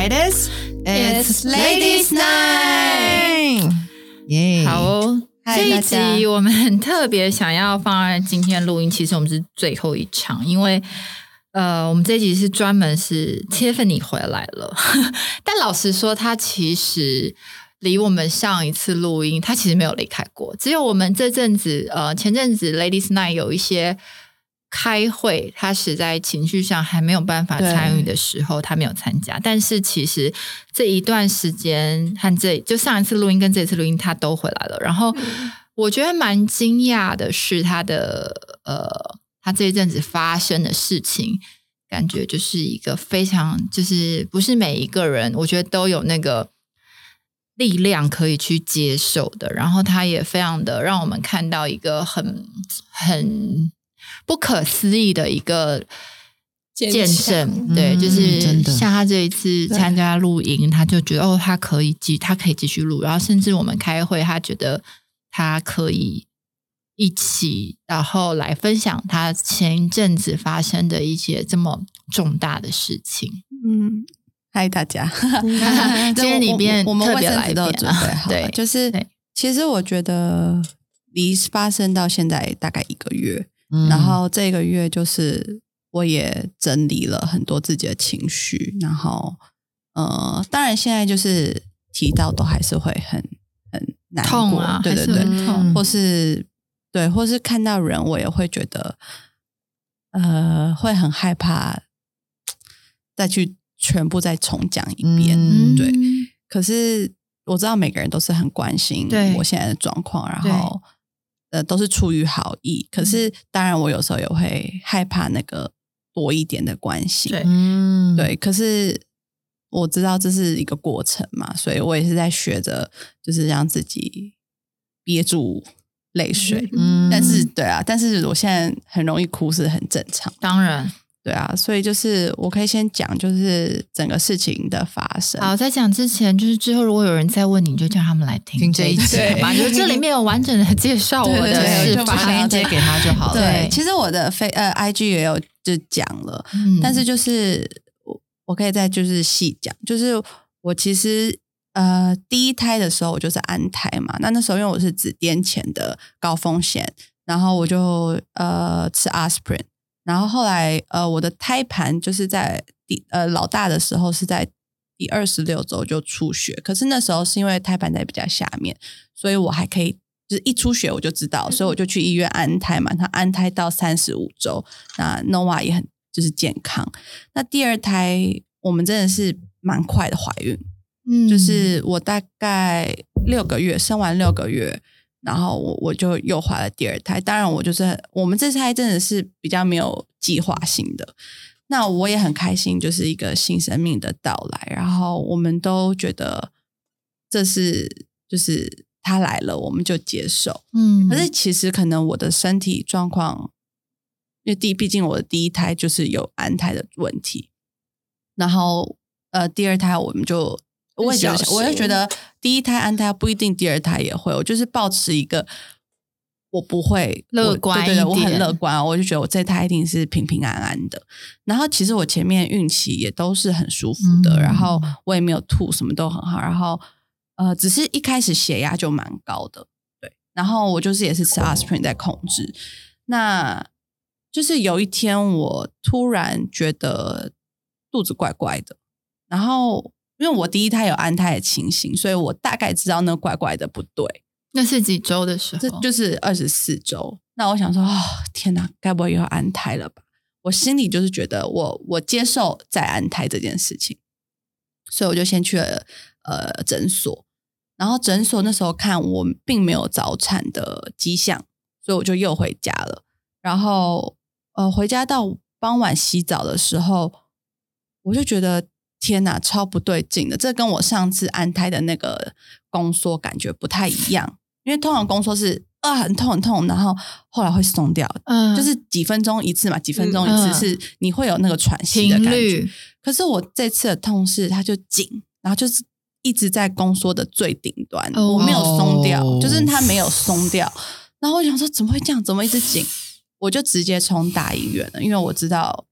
Ladies, it's Ladies Night。耶，好哦，这一集我们很特别想要放在今天录音，其实我们是最后一场，因为呃，我们这一集是专门是 Tiffany 回来了，但老实说，她其实离我们上一次录音，她其实没有离开过，只有我们这阵子呃前阵子 Ladies Night 有一些。开会，他实在情绪上还没有办法参与的时候，他没有参加。但是其实这一段时间和这就上一次录音跟这次录音，他都回来了。然后我觉得蛮惊讶的是，他的呃，他这一阵子发生的事情，感觉就是一个非常就是不是每一个人，我觉得都有那个力量可以去接受的。然后他也非常的让我们看到一个很很不可思议的一个见证，对，嗯。就是像他这一次参加录音，他就觉得哦，他可以继，他可以继续录，然后甚至我们开会，他觉得他可以一起，然后来分享他前一阵子发生的一些这么重大的事情。嗯，嗨大家，今天里面我我们特别卫生纸都有来宾了准备好了，对就是其实我觉得离发生到现在大概一个月，嗯。然后这个月就是我也整理了很多自己的情绪，然后呃，当然现在就是提到都还是会很很难过，痛啊对对对，或是对，或是看到人我也会觉得呃会很害怕再去全部再重讲一遍，嗯。对。可是我知道每个人都是很关心我现在的状况，然后呃都是出于好意。可是当然，我有时候也会害怕那个多一点的关系。对嗯，对，可是我知道这是一个过程嘛，所以我也是在学着，就是让自己憋住泪水。嗯但是对啊，但是我现在很容易哭是很正常。当然，对啊，所以就是我可以先讲，就是整个事情的发生。好，在讲之前，就是之后如果有人再问你，就叫他们来听听这一集集嘛，就是这里面有完整的介绍我的事就不想发要再链接给他就好了。对，对其实我的非呃 IG 也有就讲了，嗯但是就是我我可以再就是细讲，就是我其实呃第一胎的时候我就是安胎嘛，那那时候因为我是子癫前的高风险，然后我就呃吃 aspirin，然后后来呃我的胎盘就是在第呃老大的时候是在第二十六周就出血，可是那时候是因为胎盘在比较下面，所以我还可以。就是一出血我就知道，所以我就去医院安胎嘛。他安胎到三十五周，那 Nova 也很就是健康。那第二胎我们真的是蛮快的怀孕，嗯就是我大概六个月生完六个月，然后我我就又怀了第二胎。当然，我就是我们这胎真的是比较没有计划性的。那我也很开心，就是一个新生命的到来，然后我们都觉得这是就是他来了，我们就接受。嗯可是其实可能我的身体状况，因为第毕竟我的第一胎就是有安胎的问题，然后呃第二胎我们就我也觉得我也觉得第一胎安胎不一定第二胎也会，我就是保持一个我不会乐观对我很乐观，我就觉得我这胎一定是平平安安的。然后其实我前面孕期也都是很舒服的，嗯然后我也没有吐，什么都很好。然后呃，只是一开始血压就蛮高的，对。然后我就是也是吃 aspirin 在控制。那就是有一天我突然觉得肚子怪怪的，然后因为我第一胎有安胎的情形，所以我大概知道那怪怪的不对。那是几周的时候？这就是二十四周。那我想说，哦，天哪，该不会又要安胎了吧？我心里就是觉得我我接受再安胎这件事情，所以我就先去了呃诊所，然后诊所那时候看我并没有早产的迹象，所以我就又回家了。然后呃回家到傍晚洗澡的时候，我就觉得天哪，超不对劲的，这跟我上次安胎的那个宫缩感觉不太一样。因为通常宫缩是啊很痛很痛，然后后来会松掉，嗯就是几分钟一次嘛，几分钟一次嗯是你会有那个喘息的感觉。可是我这次的痛是它就紧，然后就是一直在宫缩的最顶端，哦我没有松掉，哦就是它没有松掉。然后我想说怎么会这样？怎么一直紧？我就直接冲大医院了，因为我知道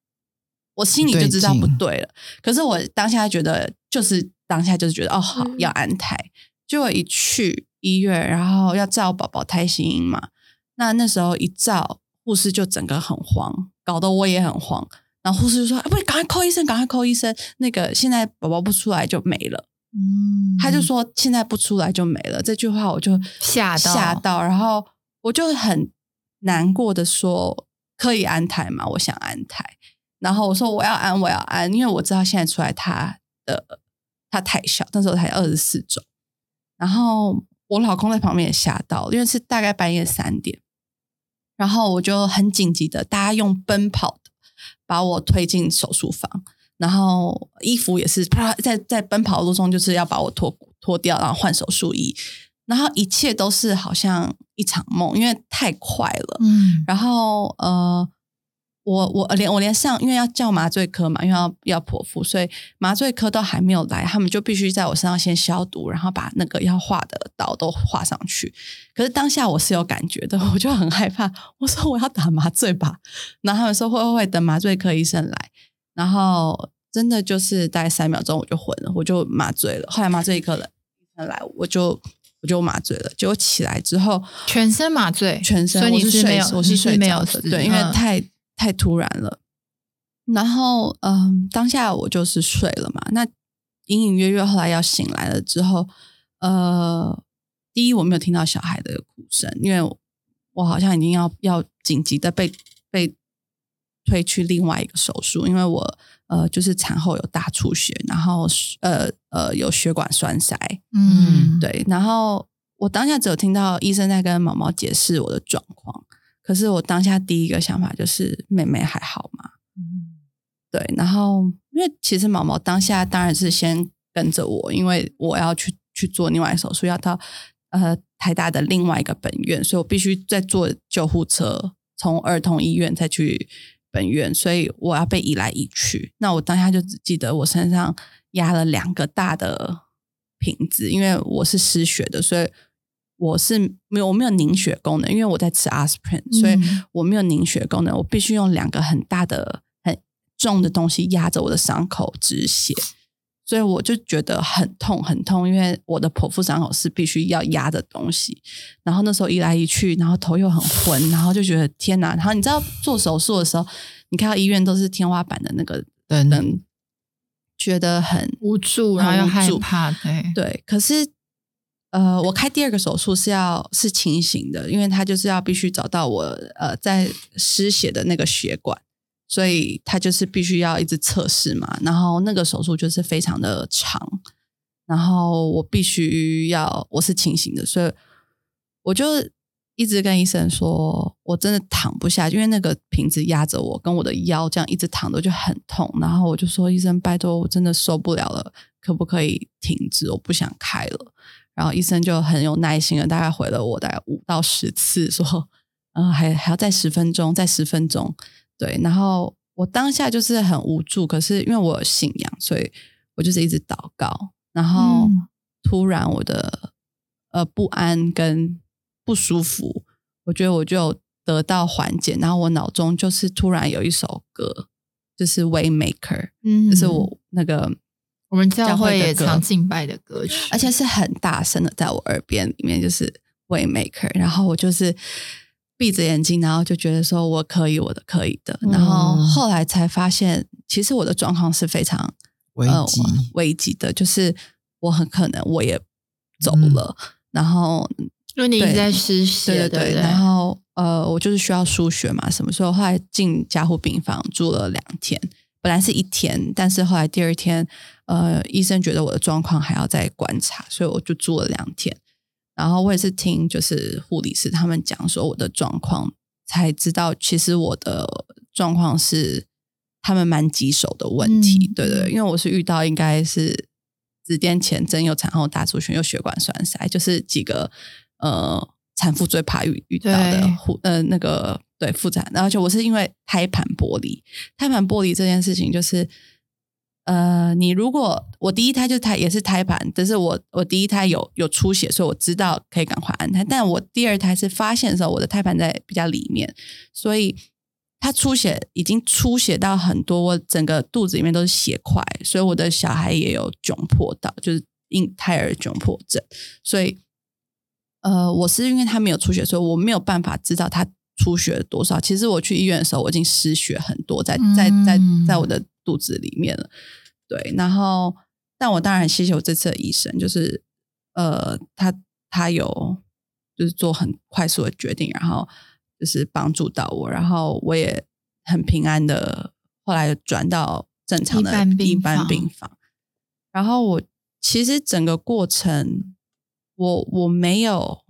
我心里就知道不对了。可是我当下觉得，就是当下就是觉得哦，好嗯要安胎。结果一去医院，然后要照宝宝胎心音嘛，那那时候一照，护士就整个很慌，搞得我也很慌。然后护士就说：“哎，不，赶快扣医生，赶快扣医生！那个现在宝宝不出来就没了。”嗯他就说：“现在不出来就没了。”这句话我就吓到吓到，然后我就很难过的说：“可以安胎吗？我想安胎。”然后我说：“我要安，我要安，因为我知道现在出来他的他太小，那时候才二十四周。”然后我老公在旁边也吓到，因为是大概半夜三点，然后我就很紧急的，大家用奔跑的把我推进手术房，然后衣服也是啪在在奔跑的路中，就是要把我脱脱掉，然后换手术衣，然后一切都是好像一场梦，因为太快了。嗯然后呃，我我连我连上，因为要叫麻醉科嘛，因为要要剖腹，所以麻醉科都还没有来，他们就必须在我身上先消毒，然后把那个要画的刀都画上去。可是当下我是有感觉的，我就很害怕。我说我要打麻醉吧，然后他们说会会会等麻醉科医生来，然后真的就是大概三秒钟我就昏了，我就麻醉了。后来麻醉科的医生来，我就我就麻醉了。结果起来之后，全身麻醉，全身，所以你我是睡没有，我是睡着的，对，因为嗯太、太突然了。然后，嗯，当下我就是睡了嘛。那隐隐约约后来要醒来了之后，呃，第一我没有听到小孩的哭声，因为我好像已经要要紧急的被被推去另外一个手术，因为我呃就是产后有大出血，然后呃呃有血管栓塞，嗯，对，然后我当下只有听到医生在跟毛毛解释我的状况，可是我当下第一个想法就是妹妹还好吗？嗯对，然后因为其实毛毛当下当然是先跟着我，因为我要去去做另外手术，要到呃台大的另外一个本院，所以我必须再坐救护车从儿童医院再去本院，所以我要被移来移去。那我当下就只记得我身上压了两个大的瓶子，因为我是失血的，所以我是没有我没有凝血功能，因为我在吃 aspirin，所以嗯我没有凝血功能，我必须用两个很大的、很重的东西压着我的伤口止血，所以我就觉得很痛很痛，因为我的剖腹伤口是必须要压的东西。然后那时候一来一去，然后头又很昏，然后就觉得天哪！然后你知道做手术的时候，你看到医院都是天花板的那个灯灯，觉得很无助，然后又害怕，对，对，可是呃，我开第二个手术是要是清醒的，因为他就是要必须找到我呃在失血的那个血管，所以他就是必须要一直测试嘛。然后那个手术就是非常的长，然后我必须要我是清醒的，所以我就一直跟医生说，我真的躺不下，因为那个瓶子压着我，跟我的腰这样一直躺着就很痛。然后我就说，医生，拜托，我真的受不了了，可不可以停止？我不想开了。然后医生就很有耐心的，大概回了我大概五到十次，说，嗯、还还要再十分钟，再十分钟。对，然后我当下就是很无助，可是因为我有信仰，所以我就是一直祷告。然后嗯突然我的呃不安跟不舒服，我觉得我就得到缓解。然后我脑中就是突然有一首歌，就是《Waymaker》，嗯就是我那个我们教会也教会的歌。常敬拜的歌曲，而且是很大声的，在我耳边里面就是 Waymaker，然后我就是闭着眼睛，然后就觉得说我可以，我的可以的，然后嗯。后来才发现，其实我的状况是非常危呃危急的，就是我很可能我也走嗯。了，然后因为你一直在失血，对对对不然后呃，我就是需要输血嘛，什么时候后来进加护病房住了两天，本来是一天，但是后来第二天，呃，医生觉得我的状况还要再观察，所以我就住了两天。然后我也是听就是护理师他们讲说我的状况，才知道其实我的状况是他们蛮棘手的问题，嗯对对，因为我是遇到应该是子癫前症又产后大出血又血管栓塞，就是几个呃产妇最怕遇遇到的对护呃那个对妇产，而且我是因为胎盘剥离，胎盘剥离这件事情就是。呃，你如果我第一胎就胎也是胎盘，但是我我第一胎有有出血，所以我知道可以赶快安胎。但我第二胎是发现的时候，我的胎盘在比较里面，所以他出血已经出血到很多，我整个肚子里面都是血块，所以我的小孩也有窘迫到，就是因胎儿窘迫症。所以，呃，我是因为他没有出血，所以我没有办法知道他出血多少。其实我去医院的时候，我已经失血很多，在在在在我的肚子里面了。对，然后，但我当然很谢谢我这次的医生，就是呃，他他有就是做很快速的决定，然后。就是帮助到我，然后我也很平安的，后来转到正常的一般病房。然后我其实整个过程，我我没有，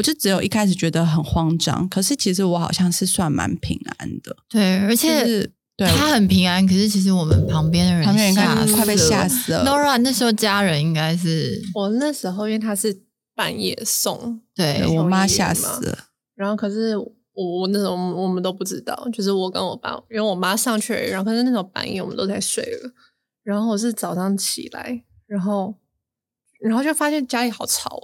我就只有一开始觉得很慌张，可是其实我好像是算蛮平安的。对，而且对他很平安，可是其实我们旁边的人旁边人快被吓死了。Nora 那时候家人应该是我那时候，因为他是半夜送，对我妈吓死了。然后可是我我那种我们都不知道，就是我跟我爸，因为我妈上去，然后可是那时候半夜我们都在睡了，然后我是早上起来，然后然后就发现家里好吵，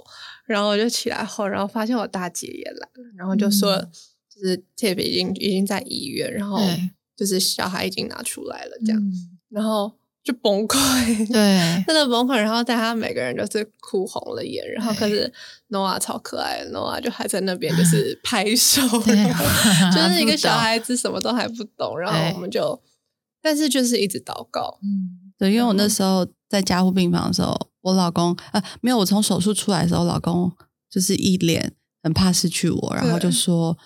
然后我就起来后，然后发现我大姐也来了，然后就说就是 Tip 已经已经在医院，然后就是小孩已经拿出来了这样，然后。就崩溃，对，真的崩溃。然后大家每个人就是哭红了眼。然后可是 Noah 超可爱，Noah 就还在那边就是 拍手，就是一个小孩子什么都还不懂。然后我们就，但是就是一直祷告。嗯，对，因为我那时候在加护病房的时候，我老公呃没有，我从手术出来的时候，老公就是一脸很怕失去我，然后就说。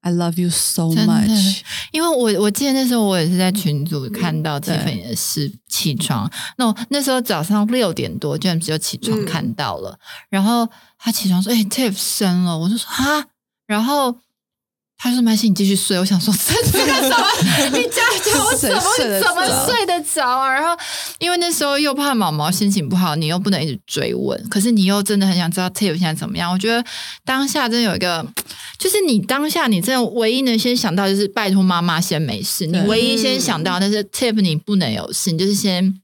I love you so much，因为我我记得那时候我也是在群组看到这份也是起床，那那时候早上六点多，James 就起床看到了，然后他起床说：“哎，Tiff 生了。”我就说：“哈。”然后。他说：“麦西，你继续睡。”我想说：“ 这个什么？你家叫我怎么怎么睡得着啊？”然后因为那时候又怕毛毛心情不好，你又不能一直追问，可是你又真的很想知道 Tip 现在怎么样。我觉得当下真有一个，就是你当下你真的唯一能先想到就是拜托妈妈先没事，你唯一先想到，但是 Tip 你不能有事，你就是先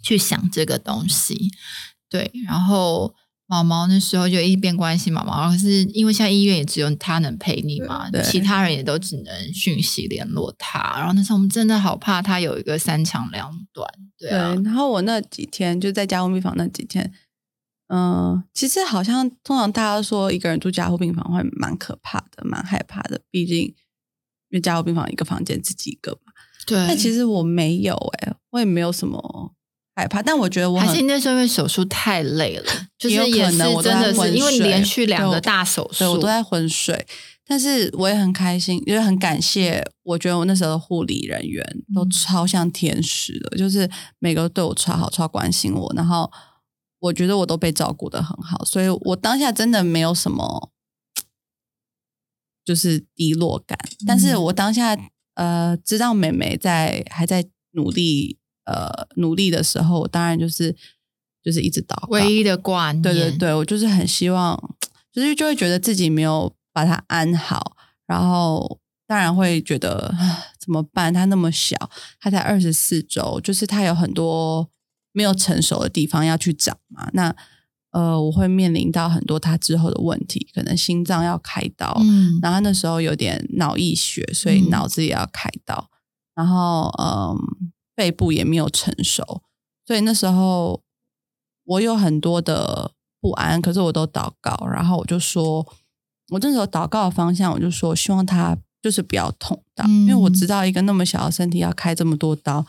去想这个东西。对，然后。毛毛那时候就一边关心毛毛，可是因为现在医院也只有他能陪你嘛，其他人也都只能讯息联络他。然后那时候我们真的好怕他有一个三长两短。对，然后我那几天就在加护病房那几天，嗯，其实好像通常大家说一个人住加护病房会蛮可怕的，蛮害怕的，毕竟因为加护病房一个房间自己一个嘛。对，但其实我没有哎，我也没有什么。害怕，但我觉得我还是那时候因为手术太累了，就是也是真的是因为连续两个大手术，我都在昏睡。但是我也很开心，因为很感谢，我觉得我那时候的护理人员都超像天使的，就是每个都对我超好、超关心我，然后我觉得我都被照顾的很好，所以我当下真的没有什么就是低落感。但是我当下呃知道美美在还在努力。呃，努力的时候，我当然就是就是一直祷告，唯一的挂念。对对对，我就是很希望，就是就会觉得自己没有把它安好，然后当然会觉得 怎么办？他那么小，他才二十四周，就是他有很多没有成熟的地方要去长嘛。那呃，我会面临到很多他之后的问题，可能心脏要开刀，嗯，然后那时候有点脑溢血，所以脑子也要开刀，然后嗯。背部也没有成熟，所以那时候我有很多的不安，可是我都祷告，然后我就说，我那时候祷告的方向，我就说希望他就是不要痛到，因为我知道一个那么小的身体要开这么多刀，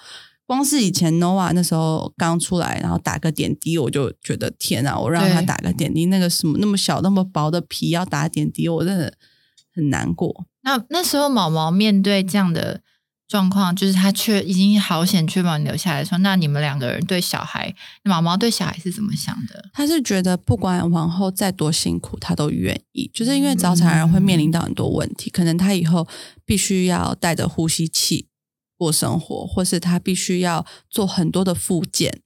光是以前 Nova 那时候刚出来，然后打个点滴，我就觉得天啊，我让他打个点滴，那个什么那么小那么薄的皮要打点滴，我真的很难过。那那时候毛毛面对这样的。状况就是他确已经好险确保你留下来，说那你们两个人对小孩毛毛对小孩是怎么想的？他是觉得不管往后再多辛苦，他都愿意，就是因为早产儿会面临到很多问题，可能他以后必须要带着呼吸器过生活，或是他必须要做很多的复健，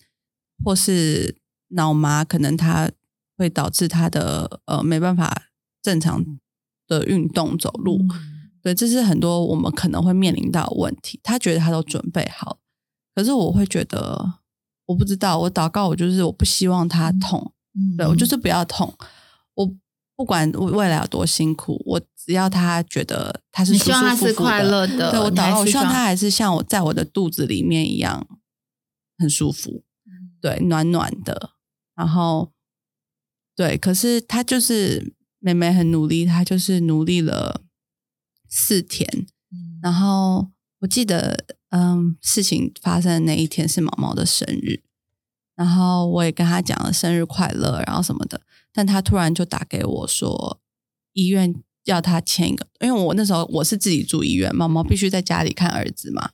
或是脑麻，可能他会导致他的呃没办法正常的运动走路。对，这是很多我们可能会面临到的问题。他觉得他都准备好，可是我会觉得，我不知道。我祷告，我就是我不希望他痛，对我就是不要痛。我不管未来有多辛苦，我只要他觉得他是舒舒服服希望他是快乐的对我祷告，希望他还是像我在我的肚子里面一样很舒服，嗯对，暖暖的。然后，对，可是他就是妹妹很努力，他就是努力了四天，嗯然后我记得，嗯，事情发生的那一天是毛毛的生日，然后我也跟他讲了生日快乐，然后什么的，但他突然就打给我说，医院要他签一个，因为我那时候我是自己住医院，毛毛必须在家里看儿子嘛，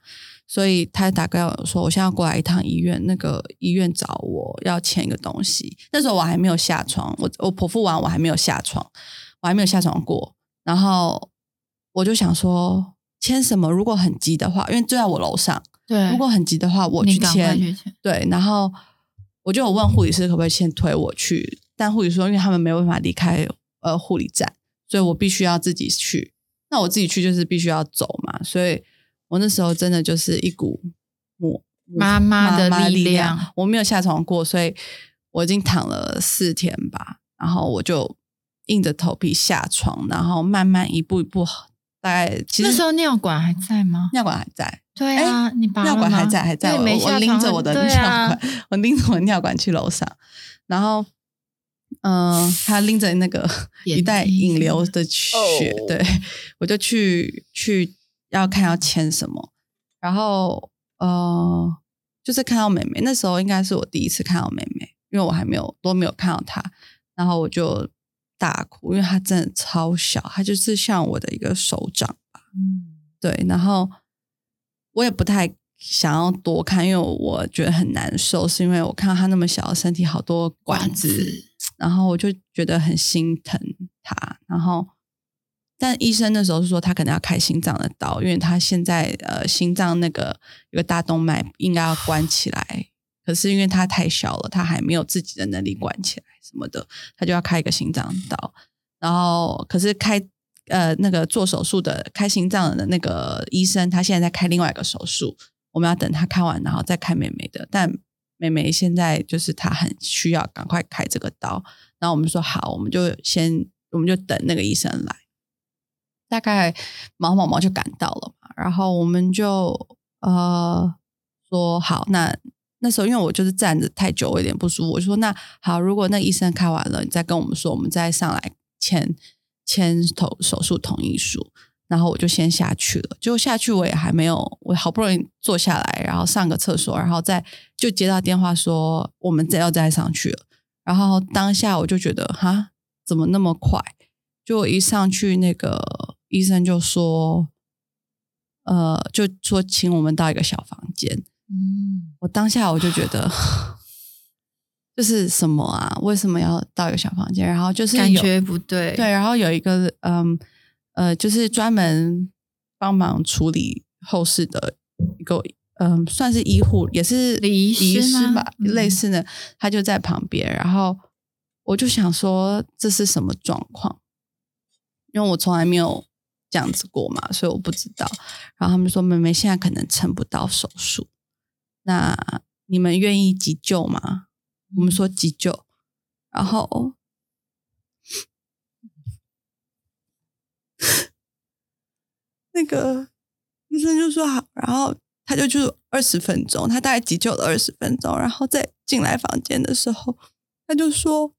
所以他打给我说，我现在要过来一趟医院，那个医院找我要签一个东西。那时候我还没有下床，我我剖腹完我还没有下床，我还没有下床过，然后我就想说签什么？如果很急的话，因为就在我楼上，对，如果很急的话，我去签。对，然后我就有问护理师可不可以先推我去，但护理师说因为他们没有办法离开呃护理站，所以我必须要自己去。那我自己去就是必须要走嘛，所以我那时候真的就是一股母妈妈的妈力量。量我没有下床过，所以我已经躺了四天吧，然后我就硬着头皮下床，然后慢慢一步一步，大概其实那时候尿管还在吗？尿管还在，对啊，你拔了尿管还在，还在。我我拎着我的对尿啊管，我拎着我的尿管去楼上，然后，嗯、他拎着那个一袋引流的血，哦对我就去去要看要签什么，然后呃，就是看到妹妹，那时候应该是我第一次看到妹妹，因为我还没有都没有看到她，然后我就大哭，因为他真的超小，他就是像我的一个手掌吧。嗯，对，然后我也不太想要多看，因为我觉得很难受，是因为我看到他那么小的身体，好多管子，然后我就觉得很心疼他。然后，但医生那时候是说他可能要开心脏的刀，因为他现在呃心脏那个有个大动脉应该要关起来，可是因为他太小了，他还没有自己的能力关起来什么的，他就要开一个心脏刀。然后，可是开呃那个做手术的开心脏的那个医生，他现在在开另外一个手术，我们要等他开完，然后再开妹妹的。但妹妹现在就是她很需要赶快开这个刀，然后我们说好，我们就先我们就等那个医生来。大概毛毛毛就赶到了嘛，然后我们就呃说好，那那时候因为我就是站着太久，我有点不舒服，我就说那好，如果那医生开完了，你再跟我们说，我们再上来签签头手术同意书。然后我就先下去了，就下去我也还没有，我好不容易坐下来，然后上个厕所，然后再就接到电话说我们再要再上去了。然后当下我就觉得哈，怎么那么快？就一上去，那个医生就说，呃，就说请我们到一个小房间。嗯，我当下我就觉得，就是什么啊？为什么要到一个小房间？然后就是感觉不对，对，然后有一个嗯呃，就是专门帮忙处理后事的一个嗯，算是医护，也是礼仪师师吧，嗯类似的，他就在旁边，然后我就想说这是什么状况，因为我从来没有这样子过嘛，所以我不知道。然后他们说妹妹现在可能撑不到手术，那你们愿意急救吗？我们说急救，然后 那个医生就说好，然后他就去二十分钟，他大概急救了二十分钟，然后再进来房间的时候，他就说，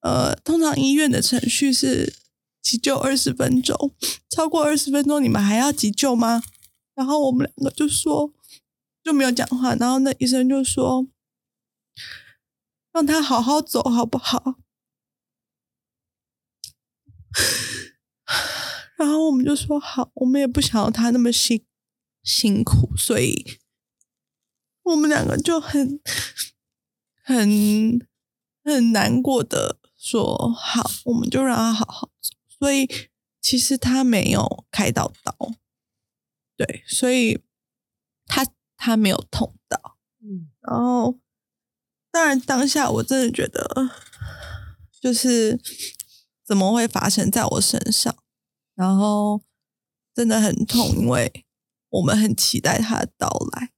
呃，通常医院的程序是急救二十分钟，超过二十分钟你们还要急救吗？然后我们两个就说就没有讲话，然后那医生就说，让他好好走好不好？然后我们就说好，我们也不想要他那么辛辛苦，所以我们两个就很很很难过的说好，我们就让他好好走。所以其实他没有开到刀，对，所以他他没有痛到，嗯，然后当然当下我真的觉得就是怎么会发生在我身上？然后真的很痛，因为我们很期待他的到来。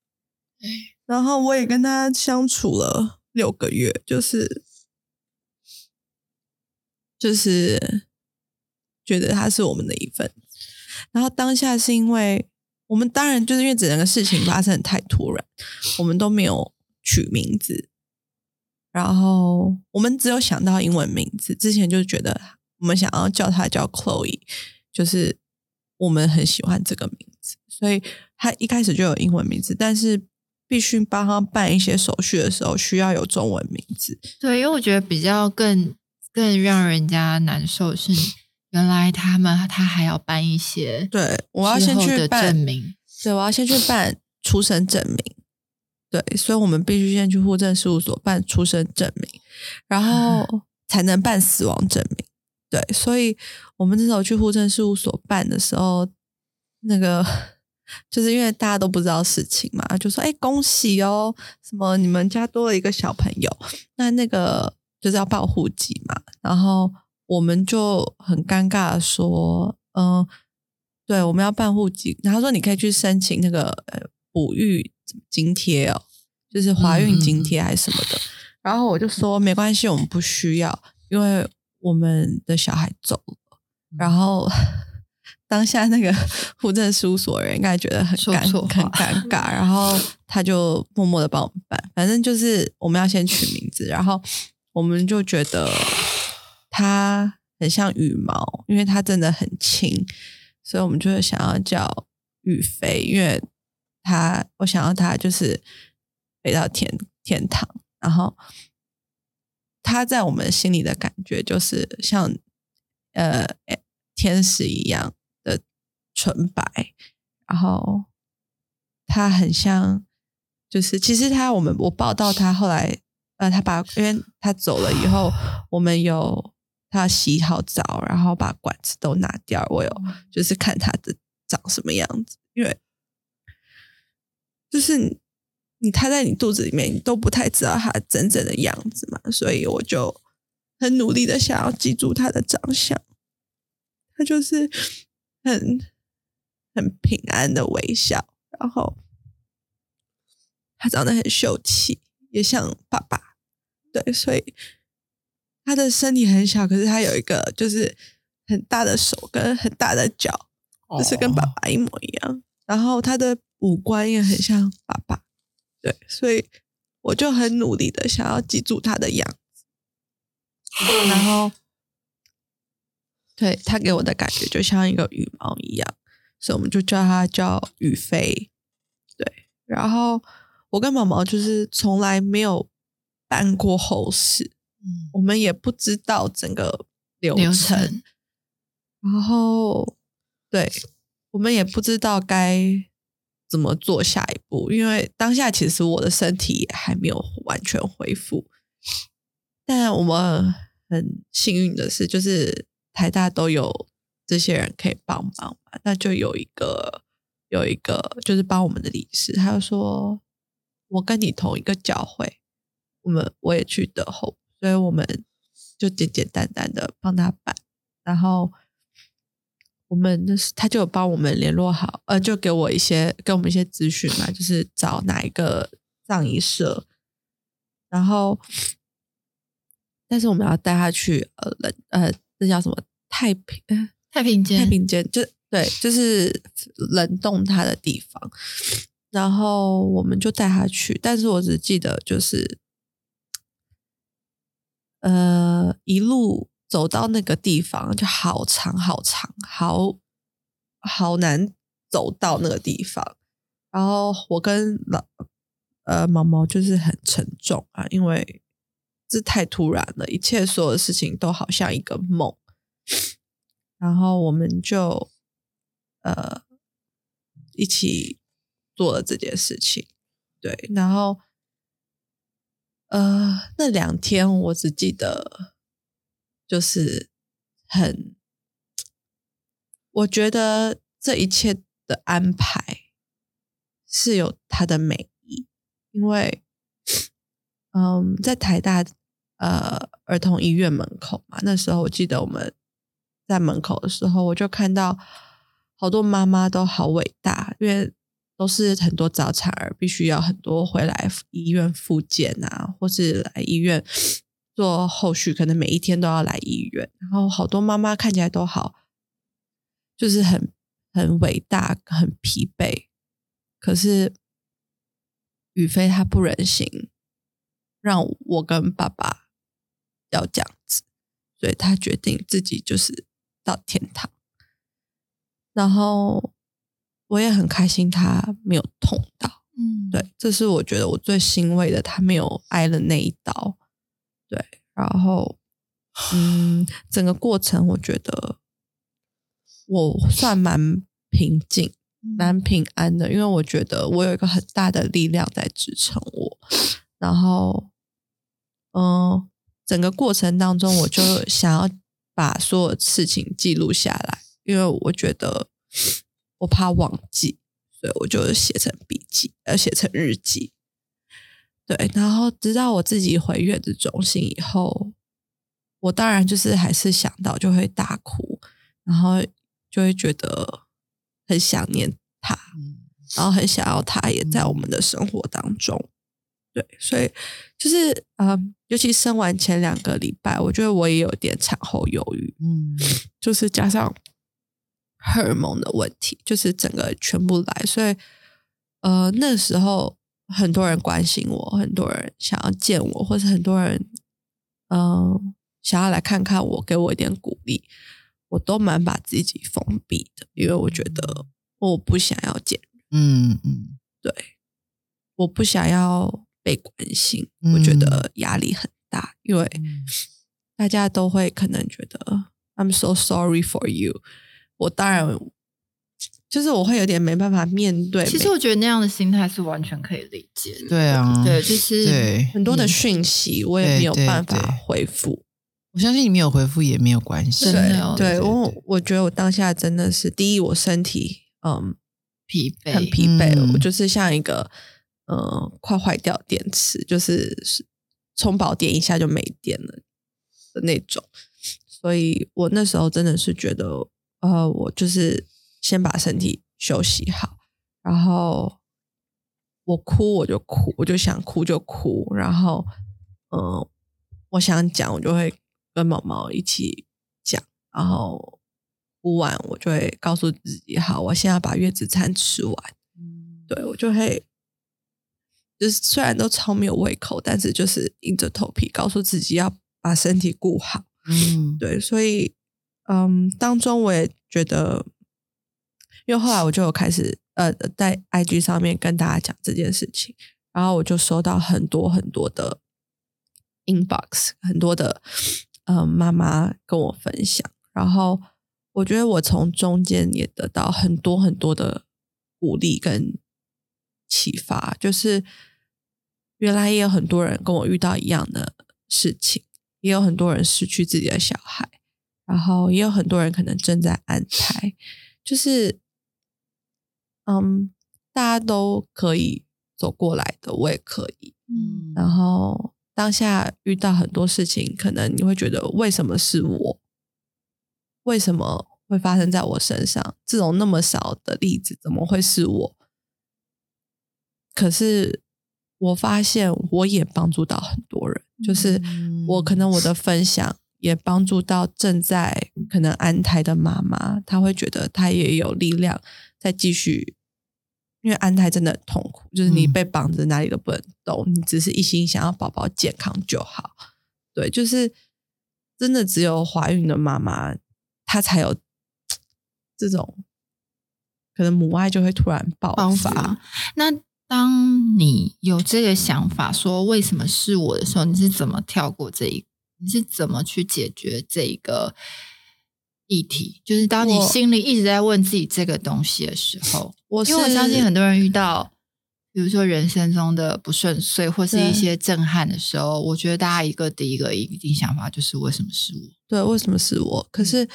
然后我也跟他相处了六个月，就是就是觉得他是我们的一份。然后当下是因为我们当然就是因为整个事情发生得太突然，我们都没有取名字，然后我们只有想到英文名字。之前就觉得我们想要叫他叫 Chloe，就是我们很喜欢这个名字，所以他一开始就有英文名字，但是必须帮他办一些手续的时候需要有中文名字。对，因为我觉得比较更更让人家难受是，原来他们他还要办一些对，我要先去办证明，对，我要先去办出生证明。对，所以我们必须先去户政事务所办出生证明，然后才能办死亡证明。对，所以我们那时候去户政事务所办的时候，那个就是因为大家都不知道事情嘛，就说：“哎，恭喜哦，什么你们家多了一个小朋友。”那那个就是要报户籍嘛，然后我们就很尴尬的说：“嗯、对，我们要办户籍。”然后说你可以去申请那个呃哺育津贴哦，就是怀孕津贴还是什么的。然后我就说没关系，我们不需要，因为我们的小孩走了。然后当下那个 户政事务所的人应该觉得很尴说错很尴尬，然后他就默默的帮我们办。反正就是我们要先取名字，然后我们就觉得它很像羽毛，因为它真的很轻，所以我们就会想要叫羽飞，因为它我想要它就是飞到天天堂，然后它在我们心里的感觉就是像呃天使一样的纯白，然后它很像，就是其实他我们我报道他后来呃他把因为他走了以后，我们有他洗好澡，然后把管子都拿掉，我有就是看他的长什么样子，因为就是你你他在你肚子里面，你都不太知道他真正的样子嘛，所以我就很努力的想要记住他的长相，他就是很很平安的微笑，然后他长得很秀气，也像爸爸，对，所以他的身体很小，可是他有一个就是很大的手跟很大的脚，就是跟爸爸一模一样。然后他的五官也很像爸爸，对，所以我就很努力的想要记住他的样子，然后对他给我的感觉就像一个羽毛一样，所以我们就叫他叫羽飞。对，然后我跟毛毛就是从来没有办过后事，嗯。我们也不知道整个流流程，程然后对我们也不知道该怎么做下一步，因为当下其实我的身体也还没有完全恢复。但我们很幸运的是，就是台大都有这些人可以帮忙嘛，那就有一个有一个就是帮我们的理事，他就说：“我跟你同一个教会，我们我也去德后，所以我们就简简单单的帮他办，然后我们那是他就有帮我们联络好，呃，就给我一些给我们一些资讯嘛，就是找哪一个葬仪社，然后但是我们要带他去呃冷呃那叫什么太平呃 太平间，太平间，就对，就是冷冻他的地方。然后我们就带他去，但是我只记得就是，呃，一路走到那个地方就好长好长，好好难走到那个地方。然后我跟老呃毛毛就是很沉重啊，因为这太突然了，一切所有的事情都好像一个梦。然后我们就呃一起做了这件事情，对，然后呃那两天我只记得就是很，我觉得这一切的安排是有它的美意，因为嗯在台大呃儿童医院门口嘛，那时候我记得我们在门口的时候，我就看到好多妈妈都好伟大，因为都是很多早产儿必须要很多回来医院复健啊，或是来医院做后续，可能每一天都要来医院，然后好多妈妈看起来都好，就是很很伟大，很疲惫，可是宇飞他不忍心让我跟爸爸要这样子，所以他决定自己就是到天堂，然后我也很开心他没有痛到。嗯，对，这是我觉得我最欣慰的，他没有挨了那一刀。对，然后，嗯，整个过程我觉得我算蛮平静、蛮平安的，因为我觉得我有一个很大的力量在支撑我。然后，嗯，整个过程当中，我就想要把所有事情记录下来，因为我觉得我怕忘记。所以，我就写成笔记，呃，写成日记。对，然后直到我自己回月子中心以后，我当然就是还是想到就会大哭，然后就会觉得很想念他，然后很想要他也在我们的生活当中。对，所以就是呃，尤其生完前两个礼拜，我觉得我也有点产后忧郁，嗯，就是加上。荷尔蒙的问题，就是整个全部来，所以呃，那时候很多人关心我，很多人想要见我，或是很多人嗯想要来看看我，给我一点鼓励，我都蛮把自己封闭的，因为我觉得我不想要见人，嗯嗯，对，我不想要被关心，我觉得压力很大，因为大家都会可能觉得 I'm so sorry for you。我当然就是我会有点没办法面对。其实我觉得那样的心态是完全可以理解的。对啊，对，就是很多的讯息我也没有办法回复。我相信你没有回复也没有关系。对，对我我觉得我当下真的是第一，我身体嗯疲惫，很疲惫，我就是像一个嗯快坏掉电池，就是充饱电一下就没电了的那种。所以我那时候真的是觉得。呃，我就是先把身体休息好，然后我哭我就哭，我就想哭就哭，然后嗯，我想讲我就会跟毛毛一起讲，然后哭完我就会告诉自己，好，我现在把月子餐吃完。嗯，对我就会就是虽然都超没有胃口，但是就是硬着头皮告诉自己要把身体顾好。嗯，对，所以。嗯，当中我也觉得，因为后来我就有开始呃，在 IG 上面跟大家讲这件事情，然后我就收到很多很多的 inbox，很多的呃妈妈跟我分享，然后我觉得我从中间也得到很多很多的鼓励跟启发，就是原来也有很多人跟我遇到一样的事情，也有很多人失去自己的小孩。然后也有很多人可能正在安胎，就是，嗯，大家都可以走过来的，我也可以，嗯。然后当下遇到很多事情，可能你会觉得为什么是我？为什么会发生在我身上？这种那么少的例子，怎么会是我？可是我发现我也帮助到很多人，就是我可能我的分享。也帮助到正在可能安胎的妈妈，她会觉得她也有力量再继续，因为安胎真的很痛苦，就是你被绑着哪里都不能动，你只是一心想要宝宝健康就好。对，就是真的只有怀孕的妈妈，她才有这种可能母爱就会突然爆发。那当你有这个想法说为什么是我的时候，你是怎么跳过这一？你是怎么去解决这个议题？就是当你心里一直在问自己这个东西的时候，我因为我相信很多人遇到，比如说人生中的不顺遂或是一些震撼的时候，我觉得大家一个第一个一定想法就是为什么是我？对，为什么是我？可是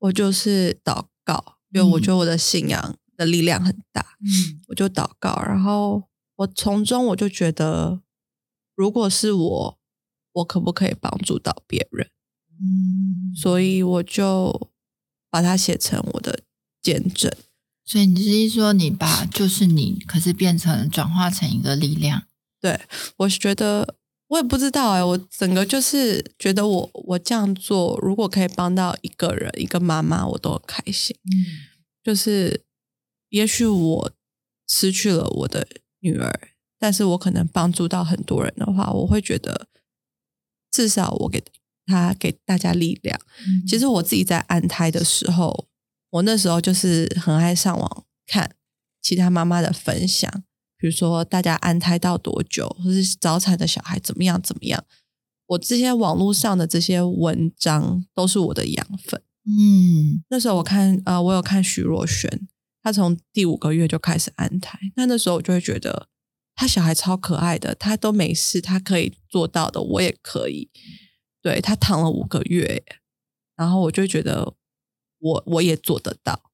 我就是祷告，因为我觉得我的信仰的力量很大，嗯，我就祷告，然后我从中我就觉得，如果是我。我可不可以帮助到别人？嗯，所以我就把它写成我的见证。所以你是说，你把就是你，可是变成转化成一个力量？对，我是觉得我也不知道哎、我整个就是觉得我我这样做，如果可以帮到一个人，一个妈妈，我都很开心。嗯就是也许我失去了我的女儿，但是我可能帮助到很多人的话，我会觉得至少我给他给大家力量。嗯其实我自己在安胎的时候，我那时候就是很爱上网看其他妈妈的分享，比如说大家安胎到多久，或是早产的小孩怎么样怎么样。我这些网络上的这些文章都是我的养分。嗯那时候我看呃，我有看徐若瑄，她从第五个月就开始安胎，那那时候我就会觉得她小孩超可爱的，他都没事，他可以做到的，我也可以。对他躺了五个月，然后我就觉得我我也做得到，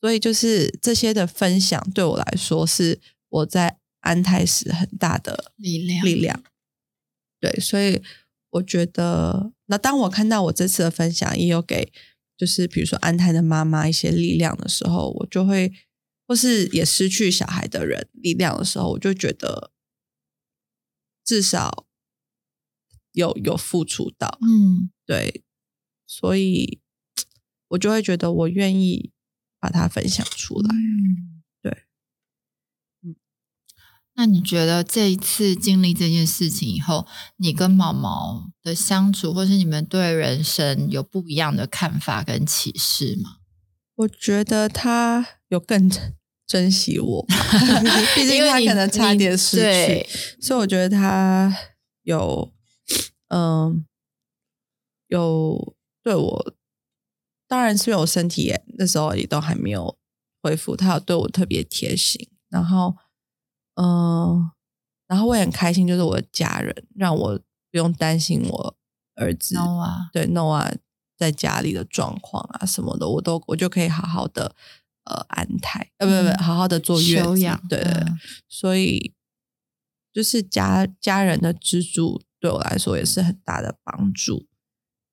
所以就是这些的分享对我来说是我在安胎时很大的力量力量。对，所以我觉得，那当我看到我这次的分享也有给，就是比如说安胎的妈妈一些力量的时候，我就会，或是也失去小孩的人力量的时候，我就觉得至少有有付出到，嗯对，所以我就会觉得我愿意把它分享出来。嗯对，嗯。那你觉得这一次经历这件事情以后，你跟毛毛的相处，或是你们对人生有不一样的看法跟启示吗？我觉得他有更珍惜我，毕竟他可能差点失去，所以我觉得他有，嗯、有对我，当然是因为我身体也那时候也都还没有恢复，他有对我特别贴心，然后，嗯、然后我也很开心，就是我的家人让我不用担心我儿子 no 啊，对 Noah 在家里的状况啊什么的，我都我就可以好好的呃安胎，呃不不嗯不，好好的坐月子对对对，嗯所以就是家家人的支柱对我来说也是很大的帮助。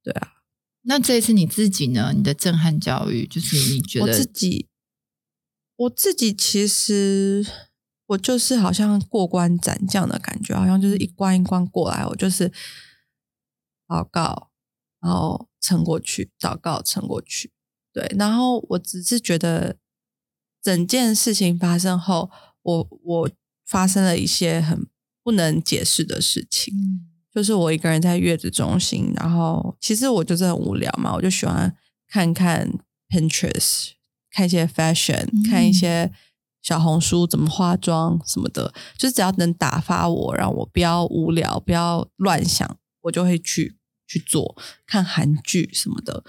对啊，那这一次你自己呢？你的震撼教育，就是你觉得我自己我自己其实我就是好像过关斩将的感觉，好像就是一关一关过来，我就是祷告，然后撑过去，祷告撑过去。对，然后我只是觉得整件事情发生后，我我发生了一些很不能解释的事情。嗯就是我一个人在月子中心，然后其实我就是很无聊嘛，我就喜欢看看 Pinterest，看一些 fashion，、嗯看一些小红书怎么化妆什么的，就是只要能打发我，让我不要无聊，不要乱想，我就会去去做，看韩剧什么的。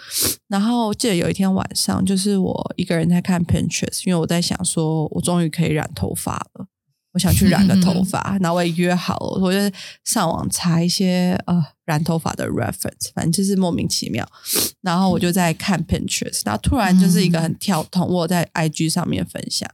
然后记得有一天晚上，就是我一个人在看 Pinterest，因为我在想说，我终于可以染头发了。我想去染个头 发，然后我也约好了，我就上网查一些呃染头发的 reference，反正就是莫名其妙。然后我就在看 Pinterest，然后突然就是一个很跳通，我在 IG 上面分享，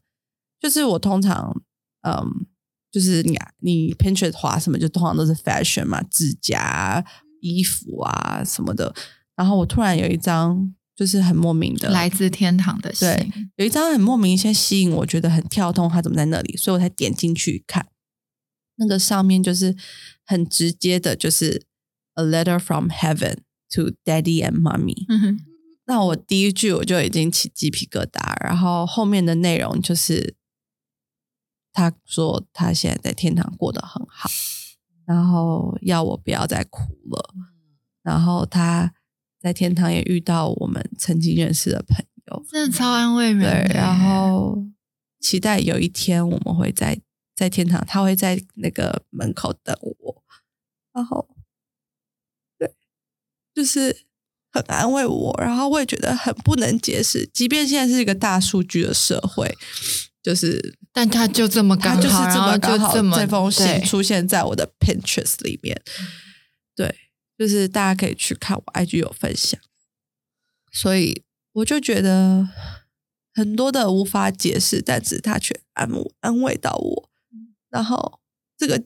就是我通常嗯，就是你你 Pinterest 滑什么，就通常都是 fashion 嘛，指甲、衣服啊什么的。然后我突然有一张就是很莫名的来自天堂的对心，有一张很莫名先吸引我，觉得很跳动，它怎么在那里？所以我才点进去看。那个上面就是很直接的，就是 a letter from heaven to daddy and mommy。嗯哼那我第一句我就已经起鸡皮疙瘩，然后后面的内容就是他说他现在在天堂过得很好，然后要我不要再哭了，然后他在天堂也遇到我们曾经认识的朋友，真的超安慰人的对，然后期待有一天我们会在在天堂，他会在那个门口等我，然后对，就是很安慰我，然后我也觉得很不能解释，即便现在是一个大数据的社会，就是但他就这么刚好，就是这么刚好就这么这封信出现在我的 Pinterest 里面，对，就是大家可以去看我 IG 有分享，所以我就觉得很多的无法解释，但是他却安安慰到我，然后这个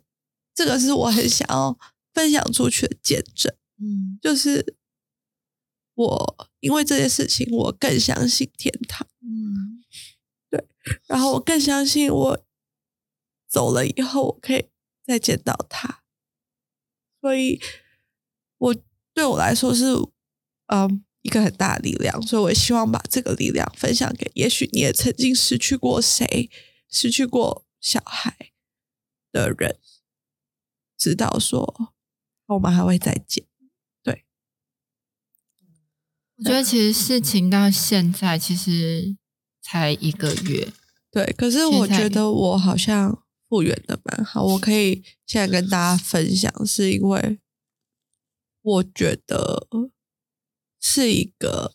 这个是我很想要分享出去的见证，嗯。就是我因为这件事情，我更相信天堂。嗯 然后我更相信我走了以后，我可以再见到他。所以我对我来说是嗯一个很大的力量，所以我希望把这个力量分享给，也许你也曾经失去过谁，失去过小孩的人，知道说我们还会再见。对我觉得其实事情到现在其实才一个月，对，可是我觉得我好像复原的蛮好，我可以现在跟大家分享，是因为我觉得是一个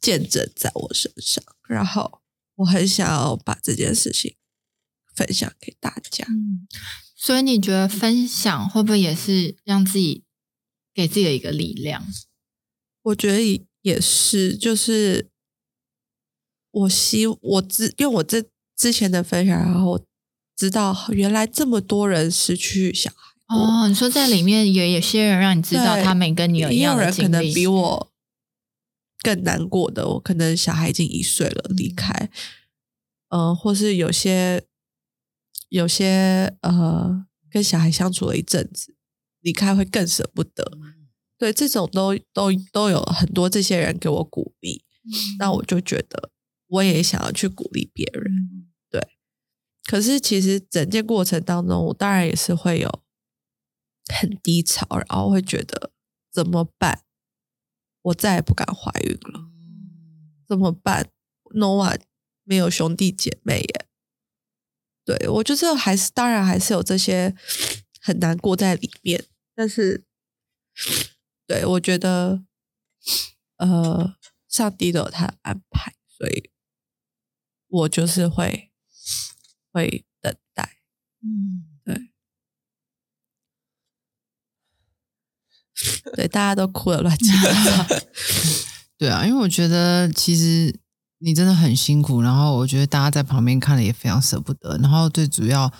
见证在我身上，然后我很想要把这件事情分享给大家。嗯，所以你觉得分享会不会也是让自己给自己的一个力量？我觉得也是，就是我希我之用我这之前的分享，然后我知道原来这么多人失去小孩哦，你说在里面也有些人让你知道他们跟你有一样的经有人可能历，比我更难过的，我可能小孩已经一岁了离开，嗯、或是有些有些呃跟小孩相处了一阵子，离开会更舍不得。对，这种都都都有很多这些人给我鼓励，那我就觉得我也想要去鼓励别人。对，可是其实整件过程当中，我当然也是会有很低潮，然后会觉得怎么办？我再也不敢怀孕了，怎么办？Nova 没有兄弟姐妹耶。对我就是还是当然还是有这些很难过在里面，但是对我觉得呃，上帝都有他的安排，所以我就是会会等待。嗯，对，大家都哭的乱七八糟。对啊，因为我觉得其实你真的很辛苦，然后我觉得大家在旁边看了也非常舍不得，然后最主要，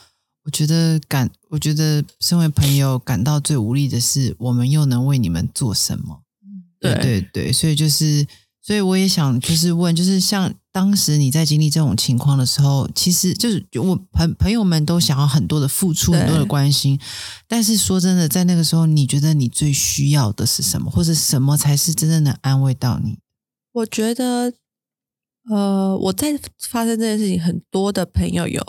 我觉得感，我觉得身为朋友感到最无力的是，我们又能为你们做什么？对对对，所以就是，所以我也想就是问，就是像当时你在经历这种情况的时候，其实就是我朋朋友们都想要很多的付出，很多的关心，但是说真的，在那个时候，你觉得你最需要的是什么，或者什么才是真正能安慰到你？我觉得，呃，我在发生这件事情，很多的朋友有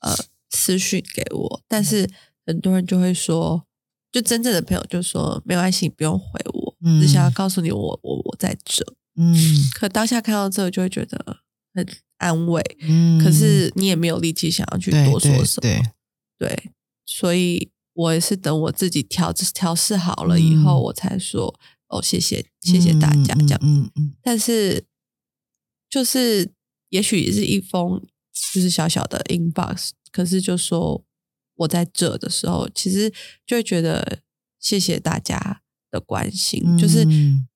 呃私讯给我，但是很多人就会说，就真正的朋友就说没关系，你不用回我，嗯只想要告诉你我我我在这。嗯。可当下看到这个，就会觉得很安慰，嗯，可是你也没有力气想要去多说什么。对。对，所以我也是等我自己调调试好了以后，嗯。我才说哦，谢谢谢谢大家这样。嗯嗯。但是就是也许也是一封就是小小的 inbox，可是就说我在这的时候，其实就会觉得谢谢大家的关心，嗯，就是嗯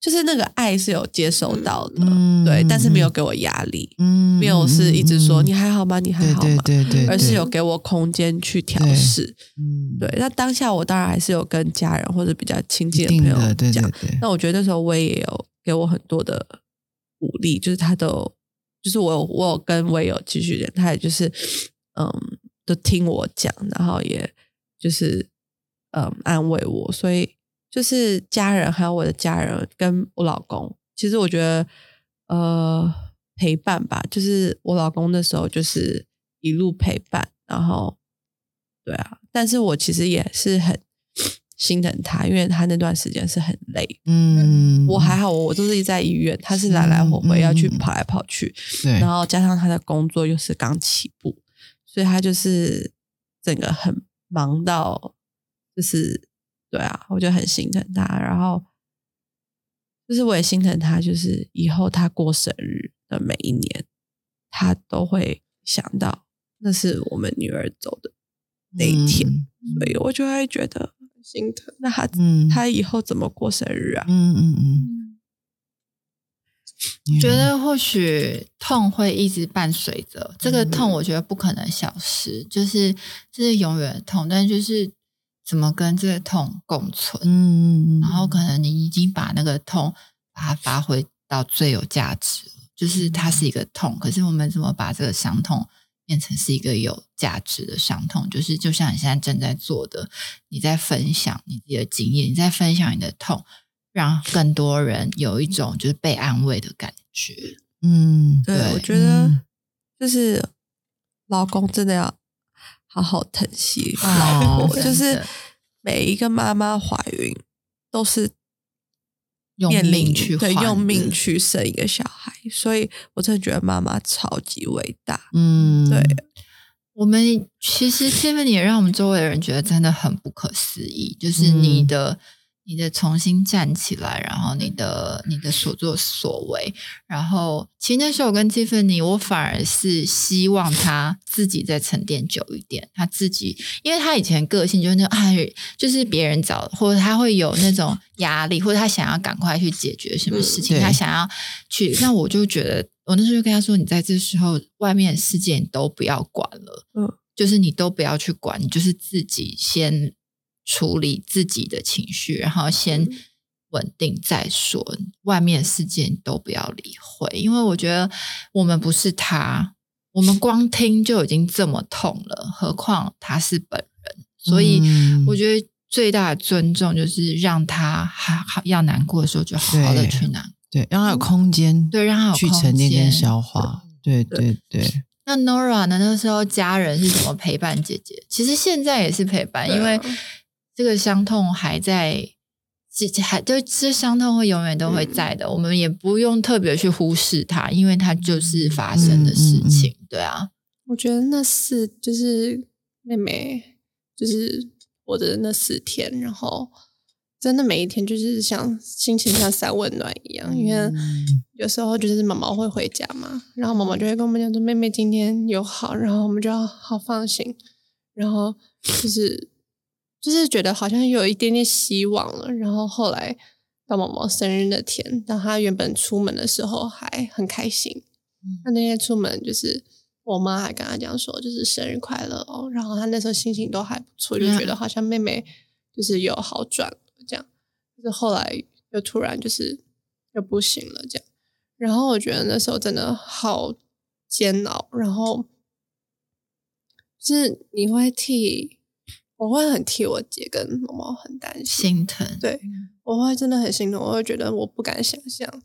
就是那个爱是有接收到的，嗯对，但是没有嗯给我压力，嗯没有是一直说、嗯你还好吗？你还好吗？对对对，对而是有给我空间去调对试。嗯对，那当下我当然还是有跟家人或者比较亲近的朋友讲那我觉得那时候我也有给我很多的鼓励，就是他都就是我有我有跟我也有继续人，他也就是嗯，都听我讲，然后也就是嗯安慰我，所以就是家人还有我的家人跟我老公，其实我觉得呃陪伴吧，就是我老公那时候就是一路陪伴，然后对啊，但是我其实也是很心疼他，因为他那段时间是很累。嗯，我还。好，我都是在医院，他是来来回回要去跑来跑去，对，然后加上他的工作又是刚起步，所以他就是整个很忙到，就是对啊，我就很心疼他。然后就是我也心疼他，就是以后他过生日的每一年，他都会想到那是我们女儿走的那一天，嗯所以我就会觉得，心疼。那他、嗯，他以后怎么过生日啊？嗯嗯嗯，我觉得或许痛会一直伴随着这个嗯痛，我觉得不可能消失，就是这是永远的痛，但就是怎么跟这个痛共存，嗯嗯，然后可能你已经把那个痛把它发挥到最有价值了，就是它是一个痛，可是我们怎么把这个伤痛变成是一个有价值的伤痛，就是就像你现在正在做的，你在分享你自己的经验，你在分享你的痛，让更多人有一种就是被安慰的感觉。嗯，对，对我觉得嗯。就是老公真的要好好疼惜哦老婆，真的就是每一个妈妈怀孕都是用面临命去换对用命去生一个小孩，所以我真的觉得妈妈超级伟大。嗯，对，我们其实 Kevin 也让我们周围的人觉得真的很不可思议，就是你的、你的重新站起来，然后你的你的所作所为，然后其实那时候我跟 Tiffany，我反而是希望他自己再沉淀久一点，他自己，因为他以前个性就是那种哎，就是别人找，或者他会有那种压力，或者他想要赶快去解决什么事情，他想要去，那我就觉得，我那时候就跟他说，你在这时候外面的世界你都不要管了，嗯，就是你都不要去管，你就是自己先处理自己的情绪，然后先嗯稳定再说，外面的世界你都不要理会，因为我觉得我们不是他，我们光听就已经这么痛了，何况他是本人，所以嗯我觉得最大的尊重就是让他好好要难过的时候就好好的去难过。对，让他有空间，对让他有去沉淀跟消化。对对对，那 Nora 呢？那时候家人是怎么陪伴姐姐？其实现在也是陪伴，啊因为这个伤痛还在，这还就这伤痛会永远都会在的。我们也不用特别去忽视它，因为它就是发生的事情。对啊，我觉得那四就是妹妹，就是我的那四天，然后真的每一天就是像心情像三温暖一样，因为嗯有时候就是妈妈会回家嘛，然后妈妈就会跟我们讲说妹妹今天有好，然后我们就要好放心，然后就是就是觉得好像有一点点希望了，然后后来到毛毛生日那天，当她原本出门的时候还很开心，嗯他那天出门就是我妈还跟他讲说，就是生日快乐哦。然后他那时候心情都还不错，就觉得好像妹妹就是有好转了这样。就是后来又突然就是又不行了这样。然后我觉得那时候真的好煎熬，然后就是你会替我会很替我姐跟毛毛很担心，心疼。对，我会真的很心疼，我会觉得我不敢想象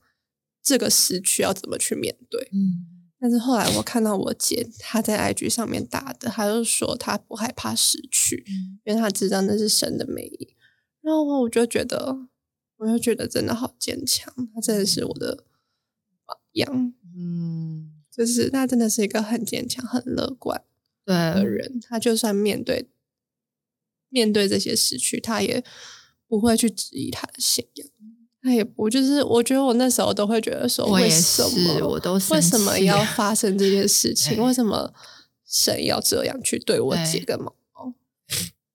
这个失去要怎么去面对。嗯但是后来我看到我姐她在 IG 上面打的，她就说她不害怕失去，嗯因为她知道那是神的美意。然后我就觉得，我就觉得真的好坚强，她真的是我的榜样，嗯，就是她真的是一个很坚强、很乐观的，人。她就算面对面对这些失去，他也不会去质疑他的信仰。他也不就是，我觉得我那时候都会觉得说，为我也什是么我都生为什么要发生这件事情？为什么神要这样去对我姐对跟毛毛？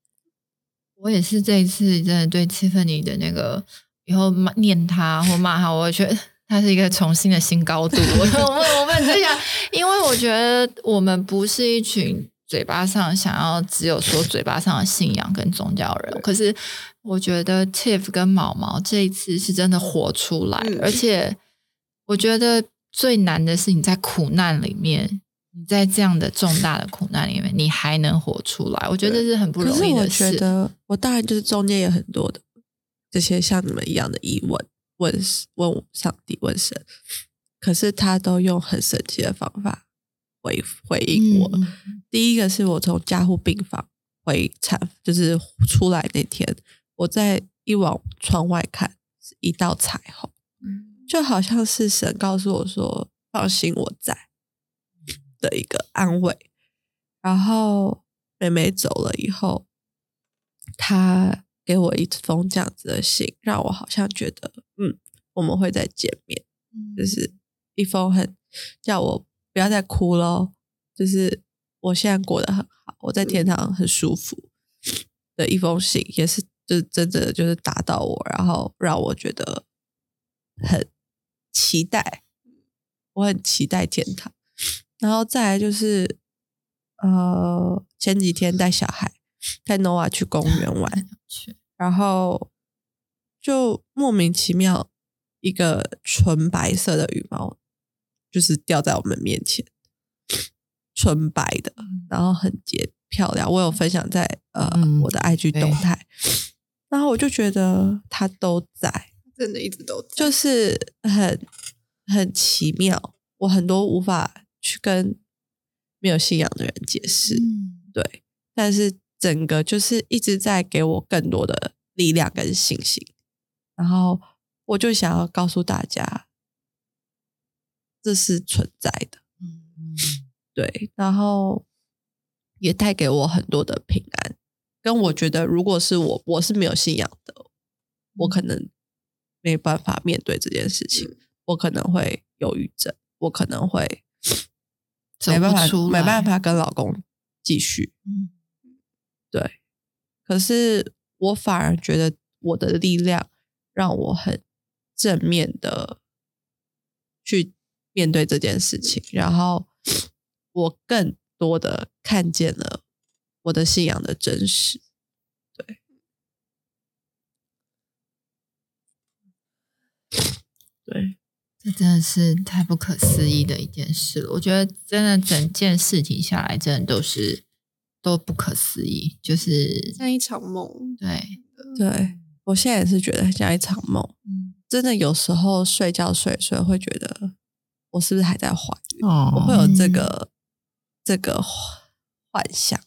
我也是这一次真的对 Tiffany 的那个以后骂念他或骂他，我觉得他是一个重新的新高度。我我们我们这样，因为我觉得我们不是一群嘴巴上想要只有说嘴巴上的信仰跟宗教人，可是我觉得 Tiff 跟毛毛这一次是真的活出来，嗯而且我觉得最难的是你在苦难里面。你在这样的重大的苦难里面，你还能活出来，我觉得这是很不容易的事。我觉得，我当然就是中间有很多的这些像你们一样的疑问，问问上帝，问神，可是他都用很神奇的方法回回应我。嗯第一个是我从加护病房回产，就是出来那天，我在一往窗外看，是一道彩虹，就好像是神告诉我说：“放心，我在”的一个安慰。然后妹妹走了以后，她给我一封这样子的信，让我好像觉得，嗯，我们会再见面。就是一封很叫我不要再哭喽，就是我现在过得很好，我在天堂很舒服的一封信，也是就是真的就是打到我，然后让我觉得很期待，我很期待天堂。然后再来就是呃前几天带小孩带 Nova 去公园 玩，然后就莫名其妙一个纯白色的羽毛就是掉在我们面前，纯白的，然后很洁漂亮。我有分享在呃、嗯我的 IG 动态，然后我就觉得它都在，真的一直都在就。是很很奇妙，我很多无法去跟没有信仰的人解释，嗯对，但是整个就是一直在给我更多的力量跟信心，然后我就想要告诉大家，这是存在的，嗯对，然后也带给我很多的平安，跟我觉得如果是我，我是没有信仰的，我可能没办法面对这件事情，我可能会忧郁症，我可能会 没办法出没办法跟老公继续，嗯。对，可是我反而觉得我的力量让我很正面的去面对这件事情，然后我更多的看见了我的信仰的真实。对，对，这真的是太不可思议的一件事了。我觉得真的整件事情下来，真的都是都不可思议。就是像一场梦。对，对我现在也是觉得像一场梦。嗯真的有时候睡觉睡睡会觉得我是不是还在怀孕？哦我会有这个、这个幻想，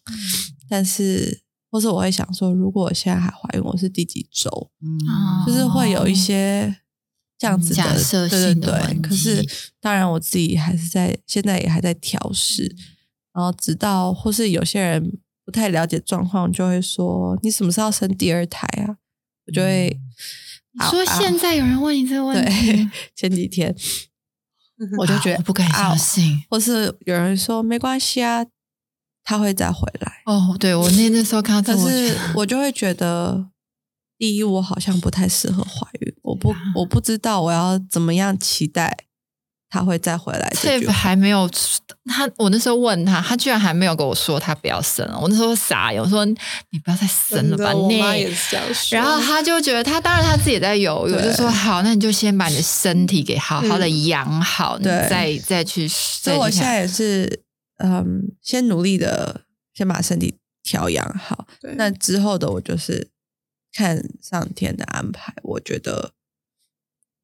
但是或是我会想说，如果我现在还怀孕，我是第几周？嗯哦就是会有一些这样子的假设对性的对对。问可是题当然我自己还是在现在也还在调试，然后直到或是有些人不太了解状况，就会说你什么时候要生第二胎啊？我就会。你说现在有人问你这个问对题，前几天我就觉得啊我不敢啊相信。或是有人说没关系啊，他会再回来。哦，对我那那时候看到这，我可是我就会觉得，第一，我好像不太适合怀孕，我不我不知道我要怎么样期待他会再回来这。还没有他，我那时候问他，他居然还没有跟我说他不要生了。我那时候傻眼，我说你不要再生了吧，你。然后他就觉得他当然他自己也在犹豫，我就说好，那你就先把你的身体给好好的养好，你再再去。所以我现在也是，嗯，先努力的先把身体调养好。那之后的我就是看上天的安排。我觉得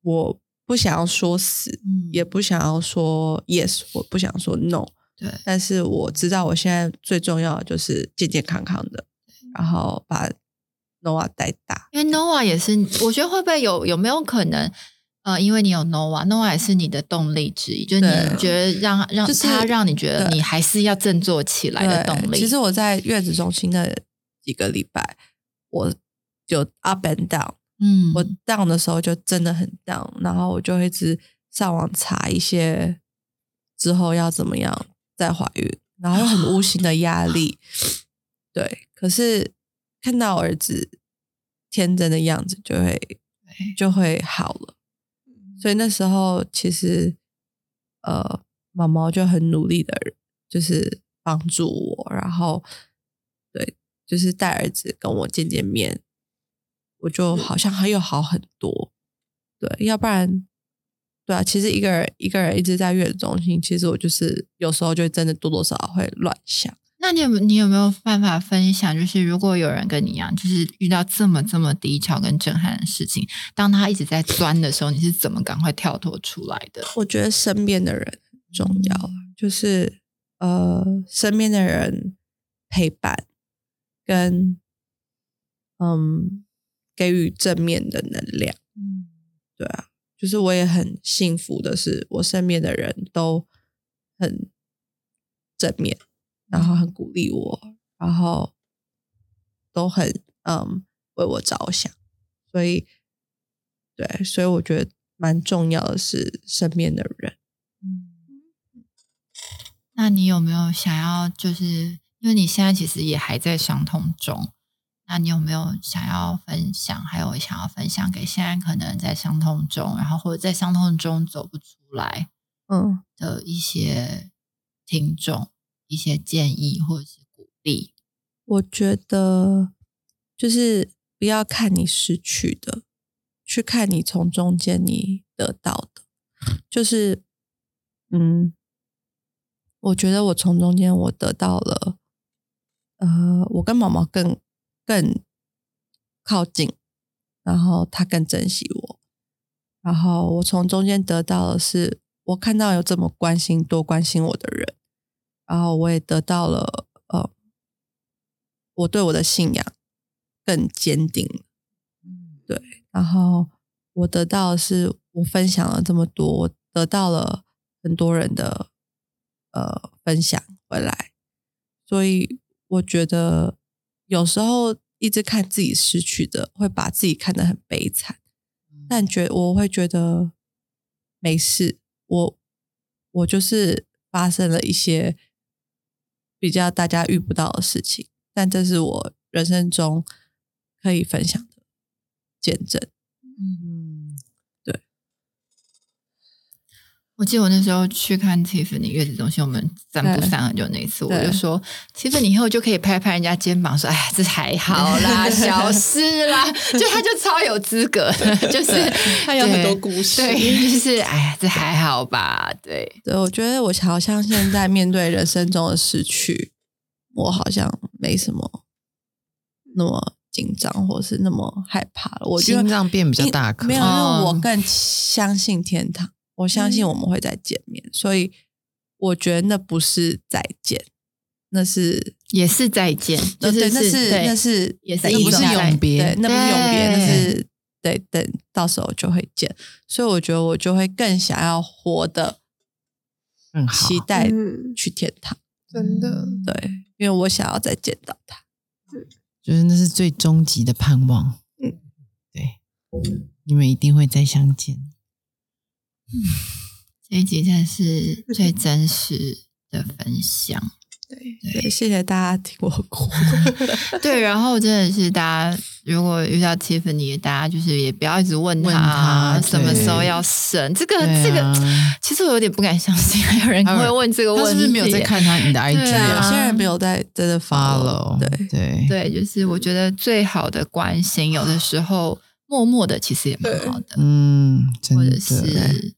我不想要说死，嗯也不想要说 yes，我不想说 no。对但是我知道我现在最重要的就是健健康康的，然后把 Noah 带大。因为 Nova 也是，我觉得会不会有有没有可能？呃，因为你有 Nova，Nova 也是你的动力之一，就是你觉得让让就是他让你觉得你还是要振作起来的动力。其实我在月子中心的几个礼拜，我就 up and down。嗯，我 down 的时候就真的很 down，然后我就会一直上网查一些之后要怎么样再怀孕，然后又很无形的压力。对，可是看到儿子天真的样子，就会就会好了。所以那时候其实呃，毛毛就很努力的，就是帮助我，然后对，就是带儿子跟我见见面，我就好像还有好很多。对，要不然，对啊，其实一个人一个人一直在月子中心，其实我就是有时候就真的多多少少会乱想。那你有没有你有没有办法分享？就是如果有人跟你一样，就是遇到这么这么低潮跟震撼的事情，当他一直在钻的时候，你是怎么赶快跳脱出来的？我觉得身边的人很重要，嗯就是呃，身边的人陪伴跟嗯给予正面的能量。嗯对啊，就是我也很幸福的是，我身边的人都很正面，然后很鼓励我，然后都很嗯为我着想，所以对，所以我觉得蛮重要的是身边的人。嗯。那你有没有想要，就是因为你现在其实也还在伤痛中，那你有没有想要分享？还有想要分享给现在可能在伤痛中，然后或者在伤痛中走不出来嗯，的一些听众一些建议或者是鼓励。我觉得就是不要看你失去的，去看你从中间你得到的，就是嗯，我觉得我从中间我得到了，呃，我跟毛毛更更靠近，然后他更珍惜我，然后我从中间得到的是，我看到有这么关心多关心我的人，然后我也得到了，呃，我对我的信仰更坚定，对，然后我得到的是，我分享了这么多，我得到了很多人的呃分享回来，所以我觉得有时候一直看自己失去的，会把自己看得很悲惨，但觉我会觉得没事，我我就是发生了一些比较大家遇不到的事情，但这是我人生中可以分享的见证。嗯，我记得我那时候去看 Tiffany 月子中心，我们散步对散很久那一次，我就说 Tiffany 以后就可以拍拍人家肩膀说：“哎呀，这还好啦，小事啦。”就他就超有资格的，就是他有很多故事对，就是哎呀，这还好吧？对，对，我觉得我好像现在面对人生中的失去，我好像没什么那么紧张，或是那么害怕了。我觉得心脏变比较因大颗没有，因为哦我更相信天堂，我相信我们会再见面，所以我觉得那不是再见，那是也是再见，就是那是那是也是等不是一种永别对，那不是永别，那是对，等到时候就会见。所以我觉得我就会更想要活的更好期待嗯去天堂，真的，对，因为我想要再见到他。就是那是最终极的盼望。嗯，对，你们一定会再相见。这一集真的是最真实的分享。对，对，谢谢大家听我哭。对，然后真的是大家如果遇到 Tiffany，大家就是也不要一直问问他他什么时候要生，这个、对这个啊其实我有点不敢相信，还有人会问这个问题。他是不是没有在看他你的 IG 有些人没有在真的 follow？对对对，就是我觉得最好的关心，有的时候默默的其实也蛮好的，嗯，真的或者是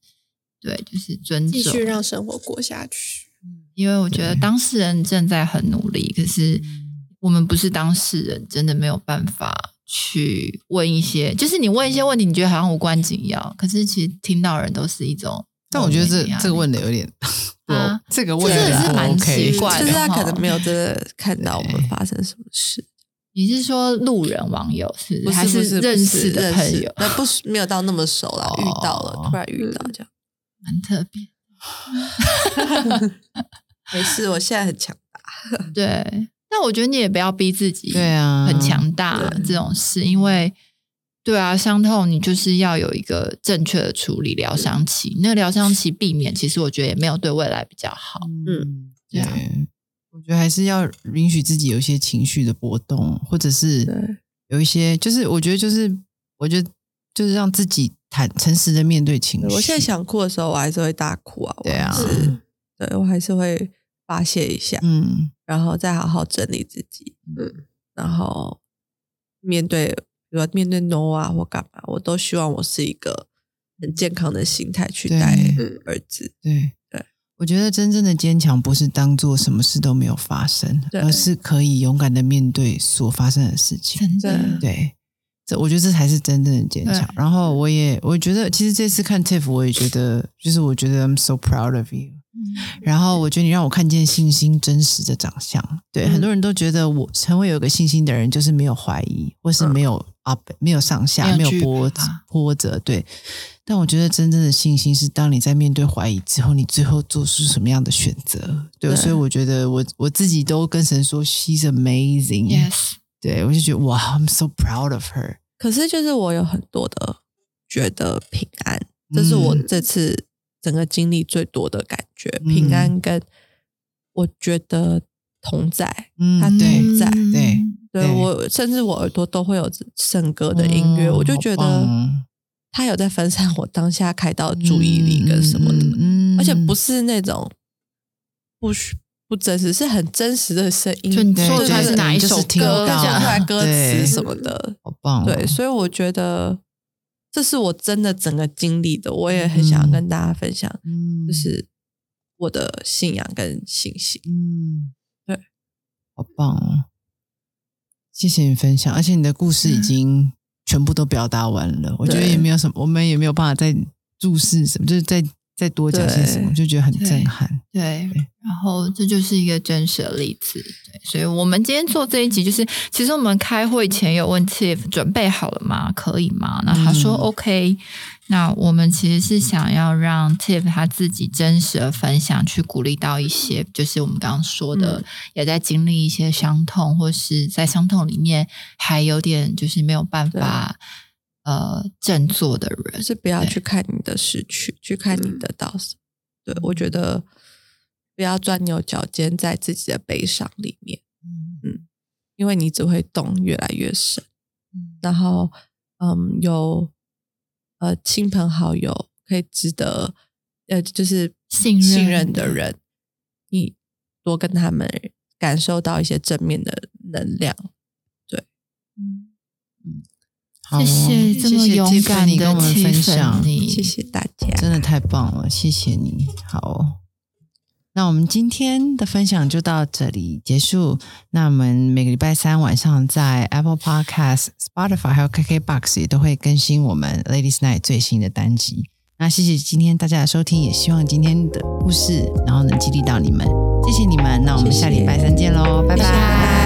对，就是尊重，继续让生活过下去。因为我觉得当事人正在很努力，可是我们不是当事人，真的没有办法去问一些，就是你问一些问题，你觉得好像无关紧要，可是其实听到的人都是一种。但我觉得这这个问的有点，不啊这个问的真的是蛮奇怪的就是他可能没有真的看到我们发生什么事，你是说路人网友是不还是不是认识的朋友？那不是没有到那么熟啦，哦遇到了，突然遇到这样，蛮特别。没事，我现在很强大。对，但我觉得你也不要逼自己，对啊很强大对这种事，因为对啊，伤痛你就是要有一个正确的处理疗伤期，那个疗伤期避免，其实我觉得也没有对未来比较好。嗯，对啊，我觉得还是要允许自己有一些情绪的波动，或者是有一些，就是我觉得就是我觉得就是让自己坦诚实的面对情绪。我现在想哭的时候，我还是会大哭啊。我对啊 对我还是会发泄一下，嗯，然后再好好整理自己，嗯，然后面对，比如说面对 no 啊或干嘛，我都希望我是一个很健康的心态去对带嗯儿子。对对，我觉得真正的坚强不是当做什么事都没有发生，而是可以勇敢的面对所发生的事情。真的，对，这我觉得这才是真正的坚强。然后我也我觉得，其实这次看 Tiff，我也觉得，就是我觉得 I'm so proud of you。然后我觉得你让我看见信心真实的长相。对，嗯很多人都觉得我成为有一个信心的人，就是没有怀疑，或是没有 up，、没有上下，没没有波波折。对，但我觉得真正的信心是，当你在面对怀疑之后，你最后做出什么样的选择。对，对所以我觉得我我自己都跟神说，She's amazing。Yes，对我就觉得哇，I'm so proud of her。可是就是我有很多的觉得平安，这是我嗯。这次整个经历最多的感觉，嗯。平安跟我觉得同在。嗯他同在对。对对我甚至我耳朵都会有圣歌的音乐，哦我就觉得哦他有在分散我当下开到注意力跟什么的，嗯而且不是那种不虚不真实，是很真实的声音，就你说的它就是哪一首歌讲出来歌词什么的，好棒哦，对，所以我觉得这是我真的整个经历的，我也很想要跟大家分享，嗯。就是我的信仰跟信心。嗯，对，好棒哦！谢谢你分享，而且你的故事已经全部都表达完了，我觉得也没有什么，我们也没有办法再注释什么，就是再再多讲些什么，就觉得很震撼。对，然后这就是一个真实的例子。对，所以我们今天做这一集，就是其实我们开会前有问 Tiff 准备好了吗？可以吗？那他说嗯 OK。那我们其实是想要让 Tiff 他自己真实的分享，去鼓励到一些，就是我们刚刚说的，嗯也在经历一些伤痛，或是在伤痛里面还有点就是没有办法呃振作的人就。是不要去看你的失去，去看你嗯得到什么。对我觉得不要钻牛角尖在自己的悲伤里面，嗯因为你只会洞越来越深。嗯然后，嗯，有呃亲朋好友可以值得呃就是信任信任的人，你多跟他们感受到一些正面的能量。嗯好哦谢谢这么勇敢跟我们分享谢谢大家，真的太棒了，谢谢你。好哦、那我们今天的分享就到这里结束。那我们每个礼拜三晚上在 Apple Podcast、Spotify 还有 KKBox 也都会更新我们 Ladies Night 最新的单集。那谢谢今天大家的收听，也希望今天的故事然后能激励到你们。谢谢你们，那我们下礼拜三见喽，拜谢谢拜。